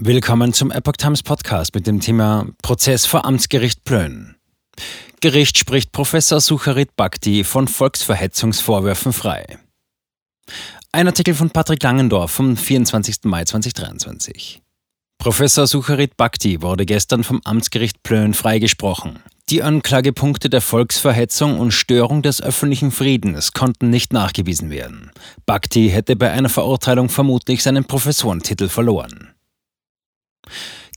Willkommen zum Epoch Times Podcast mit dem Thema Prozess vor Amtsgericht Plön. Gericht spricht Professor Sucharit Bhakti von Volksverhetzungsvorwürfen frei. Ein Artikel von Patrick Langendorf vom 24. Mai 2023. Professor Sucharit Bhakti wurde gestern vom Amtsgericht Plön freigesprochen. Die Anklagepunkte der Volksverhetzung und Störung des öffentlichen Friedens konnten nicht nachgewiesen werden. Bhakti hätte bei einer Verurteilung vermutlich seinen Professorentitel verloren.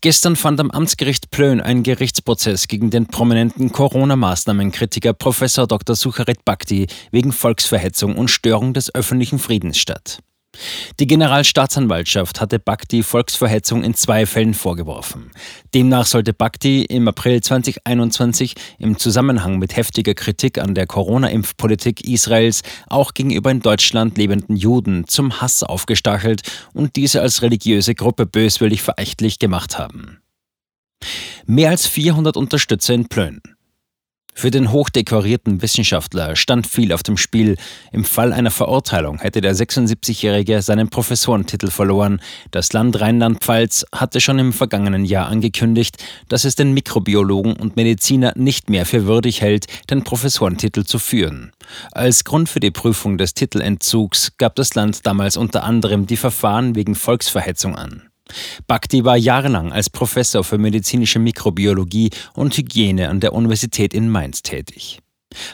Gestern fand am Amtsgericht Plön ein Gerichtsprozess gegen den prominenten Corona-Maßnahmenkritiker Prof. Dr. Sucharit Bhakti wegen Volksverhetzung und Störung des öffentlichen Friedens statt. Die Generalstaatsanwaltschaft hatte Bhakti Volksverhetzung in zwei Fällen vorgeworfen. Demnach sollte Bhakti im April 2021 im Zusammenhang mit heftiger Kritik an der Corona-Impfpolitik Israels auch gegenüber in Deutschland lebenden Juden zum Hass aufgestachelt und diese als religiöse Gruppe böswillig verächtlich gemacht haben. Mehr als 400 Unterstützer in Plön. Für den hochdekorierten Wissenschaftler stand viel auf dem Spiel. Im Fall einer Verurteilung hätte der 76-Jährige seinen Professorentitel verloren. Das Land Rheinland-Pfalz hatte schon im vergangenen Jahr angekündigt, dass es den Mikrobiologen und Mediziner nicht mehr für würdig hält, den Professorentitel zu führen. Als Grund für die Prüfung des Titelentzugs gab das Land damals unter anderem die Verfahren wegen Volksverhetzung an. Bhakti war jahrelang als Professor für medizinische Mikrobiologie und Hygiene an der Universität in Mainz tätig.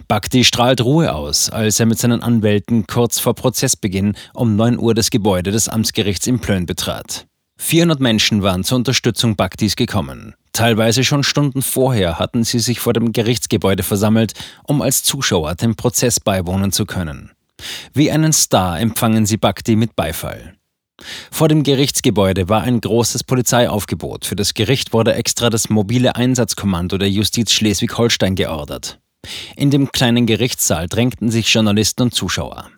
Bhakti strahlt Ruhe aus, als er mit seinen Anwälten kurz vor Prozessbeginn um 9 Uhr das Gebäude des Amtsgerichts in Plön betrat. 400 Menschen waren zur Unterstützung Bhaktis gekommen. Teilweise schon Stunden vorher hatten sie sich vor dem Gerichtsgebäude versammelt, um als Zuschauer dem Prozess beiwohnen zu können. Wie einen Star empfangen sie Bhakti mit Beifall. Vor dem Gerichtsgebäude war ein großes Polizeiaufgebot. Für das Gericht wurde extra das mobile Einsatzkommando der Justiz Schleswig-Holstein geordert. In dem kleinen Gerichtssaal drängten sich Journalisten und Zuschauer.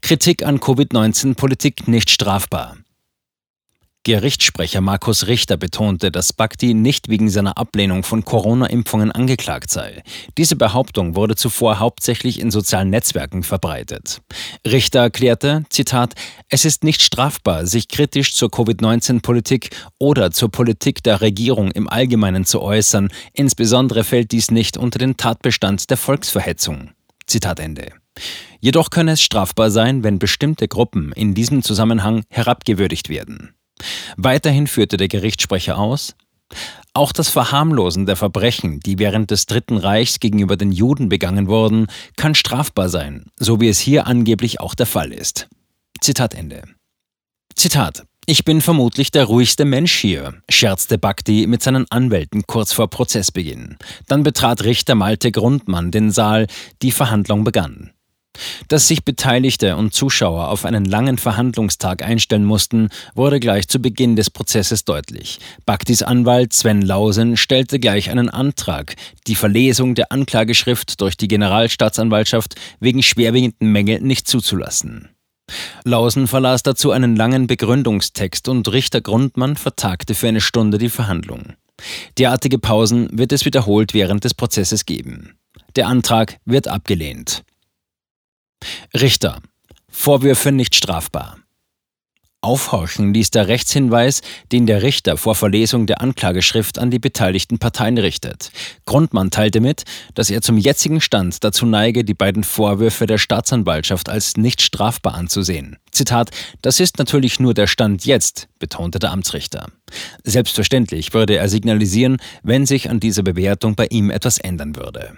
Kritik an Covid-19-Politik nicht strafbar. Gerichtssprecher Markus Richter betonte, dass Bhakti nicht wegen seiner Ablehnung von Corona-Impfungen angeklagt sei. Diese Behauptung wurde zuvor hauptsächlich in sozialen Netzwerken verbreitet. Richter erklärte, Zitat, es ist nicht strafbar, sich kritisch zur Covid-19-Politik oder zur Politik der Regierung im Allgemeinen zu äußern. Insbesondere fällt dies nicht unter den Tatbestand der Volksverhetzung. Zitat Ende. Jedoch könne es strafbar sein, wenn bestimmte Gruppen in diesem Zusammenhang herabgewürdigt werden. Weiterhin führte der Gerichtssprecher aus, auch das Verharmlosen der Verbrechen, die während des Dritten Reichs gegenüber den Juden begangen wurden, kann strafbar sein, so wie es hier angeblich auch der Fall ist. Zitat Ende. Zitat. Ich bin vermutlich der ruhigste Mensch hier, scherzte Bhakti mit seinen Anwälten kurz vor Prozessbeginn. Dann betrat Richter Malte Grundmann den Saal, die Verhandlung begann. Dass sich Beteiligte und Zuschauer auf einen langen Verhandlungstag einstellen mussten, wurde gleich zu Beginn des Prozesses deutlich. Bhaktis Anwalt Sven Lausen stellte gleich einen Antrag, die Verlesung der Anklageschrift durch die Generalstaatsanwaltschaft wegen schwerwiegenden Mängel nicht zuzulassen. Lausen verlas dazu einen langen Begründungstext und Richter Grundmann vertagte für eine Stunde die Verhandlung. Derartige Pausen wird es wiederholt während des Prozesses geben. Der Antrag wird abgelehnt. Richter. Vorwürfe nicht strafbar. Aufhorchen ließ der Rechtshinweis, den der Richter vor Verlesung der Anklageschrift an die beteiligten Parteien richtet. Grundmann teilte mit, dass er zum jetzigen Stand dazu neige, die beiden Vorwürfe der Staatsanwaltschaft als nicht strafbar anzusehen. Zitat, das ist natürlich nur der Stand jetzt, betonte der Amtsrichter. Selbstverständlich würde er signalisieren, wenn sich an dieser Bewertung bei ihm etwas ändern würde.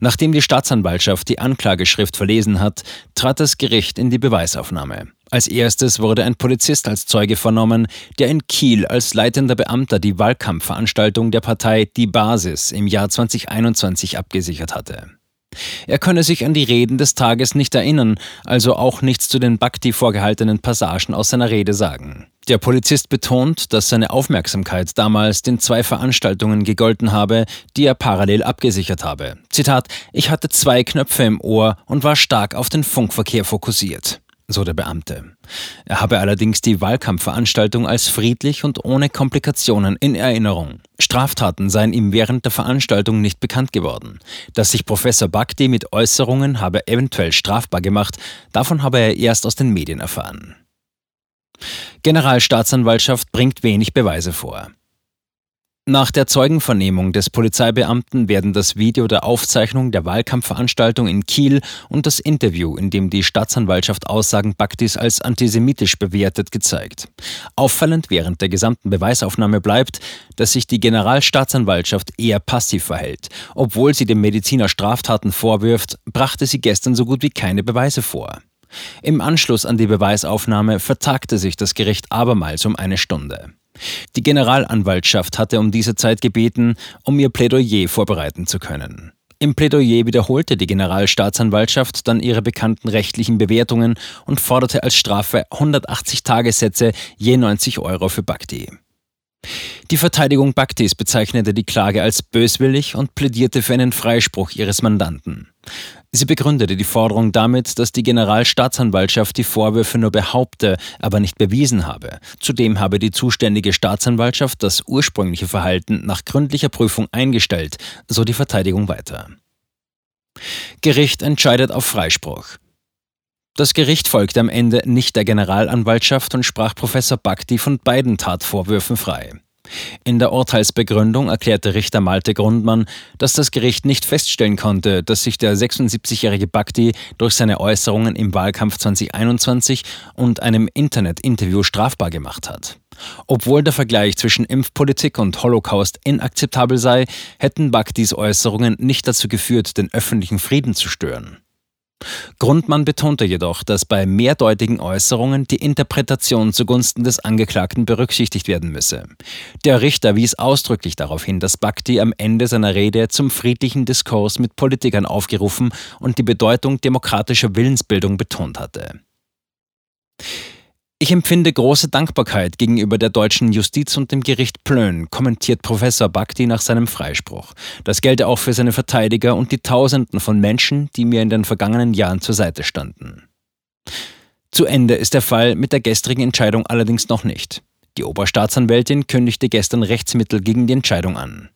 Nachdem die Staatsanwaltschaft die Anklageschrift verlesen hat, trat das Gericht in die Beweisaufnahme. Als erstes wurde ein Polizist als Zeuge vernommen, der in Kiel als leitender Beamter die Wahlkampfveranstaltung der Partei Die Basis im Jahr 2021 abgesichert hatte. Er könne sich an die Reden des Tages nicht erinnern, also auch nichts zu den Bhakti vorgehaltenen Passagen aus seiner Rede sagen. Der Polizist betont, dass seine Aufmerksamkeit damals den zwei Veranstaltungen gegolten habe, die er parallel abgesichert habe. Zitat: Ich hatte zwei Knöpfe im Ohr und war stark auf den Funkverkehr fokussiert so der Beamte. Er habe allerdings die Wahlkampfveranstaltung als friedlich und ohne Komplikationen in Erinnerung. Straftaten seien ihm während der Veranstaltung nicht bekannt geworden. Dass sich Professor Bhakti mit Äußerungen habe eventuell strafbar gemacht, davon habe er erst aus den Medien erfahren. Generalstaatsanwaltschaft bringt wenig Beweise vor. Nach der Zeugenvernehmung des Polizeibeamten werden das Video der Aufzeichnung der Wahlkampfveranstaltung in Kiel und das Interview, in dem die Staatsanwaltschaft Aussagen Baktis als antisemitisch bewertet, gezeigt. Auffallend während der gesamten Beweisaufnahme bleibt, dass sich die Generalstaatsanwaltschaft eher passiv verhält. Obwohl sie dem Mediziner Straftaten vorwirft, brachte sie gestern so gut wie keine Beweise vor. Im Anschluss an die Beweisaufnahme vertagte sich das Gericht abermals um eine Stunde. Die Generalanwaltschaft hatte um diese Zeit gebeten, um ihr Plädoyer vorbereiten zu können. Im Plädoyer wiederholte die Generalstaatsanwaltschaft dann ihre bekannten rechtlichen Bewertungen und forderte als Strafe 180 Tagessätze je 90 Euro für Bhakti. Die Verteidigung Bhaktis bezeichnete die Klage als böswillig und plädierte für einen Freispruch ihres Mandanten. Sie begründete die Forderung damit, dass die Generalstaatsanwaltschaft die Vorwürfe nur behaupte, aber nicht bewiesen habe. Zudem habe die zuständige Staatsanwaltschaft das ursprüngliche Verhalten nach gründlicher Prüfung eingestellt, so die Verteidigung weiter. Gericht entscheidet auf Freispruch. Das Gericht folgte am Ende nicht der Generalanwaltschaft und sprach Professor Bhakti von beiden Tatvorwürfen frei. In der Urteilsbegründung erklärte Richter Malte Grundmann, dass das Gericht nicht feststellen konnte, dass sich der 76-jährige Bhakti durch seine Äußerungen im Wahlkampf 2021 und einem Internet-Interview strafbar gemacht hat. Obwohl der Vergleich zwischen Impfpolitik und Holocaust inakzeptabel sei, hätten Bhaktis Äußerungen nicht dazu geführt, den öffentlichen Frieden zu stören. Grundmann betonte jedoch, dass bei mehrdeutigen Äußerungen die Interpretation zugunsten des Angeklagten berücksichtigt werden müsse. Der Richter wies ausdrücklich darauf hin, dass Bhakti am Ende seiner Rede zum friedlichen Diskurs mit Politikern aufgerufen und die Bedeutung demokratischer Willensbildung betont hatte. Ich empfinde große Dankbarkeit gegenüber der deutschen Justiz und dem Gericht Plön, kommentiert Professor Bhakti nach seinem Freispruch. Das gelte auch für seine Verteidiger und die Tausenden von Menschen, die mir in den vergangenen Jahren zur Seite standen. Zu Ende ist der Fall mit der gestrigen Entscheidung allerdings noch nicht. Die Oberstaatsanwältin kündigte gestern Rechtsmittel gegen die Entscheidung an.